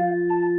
Música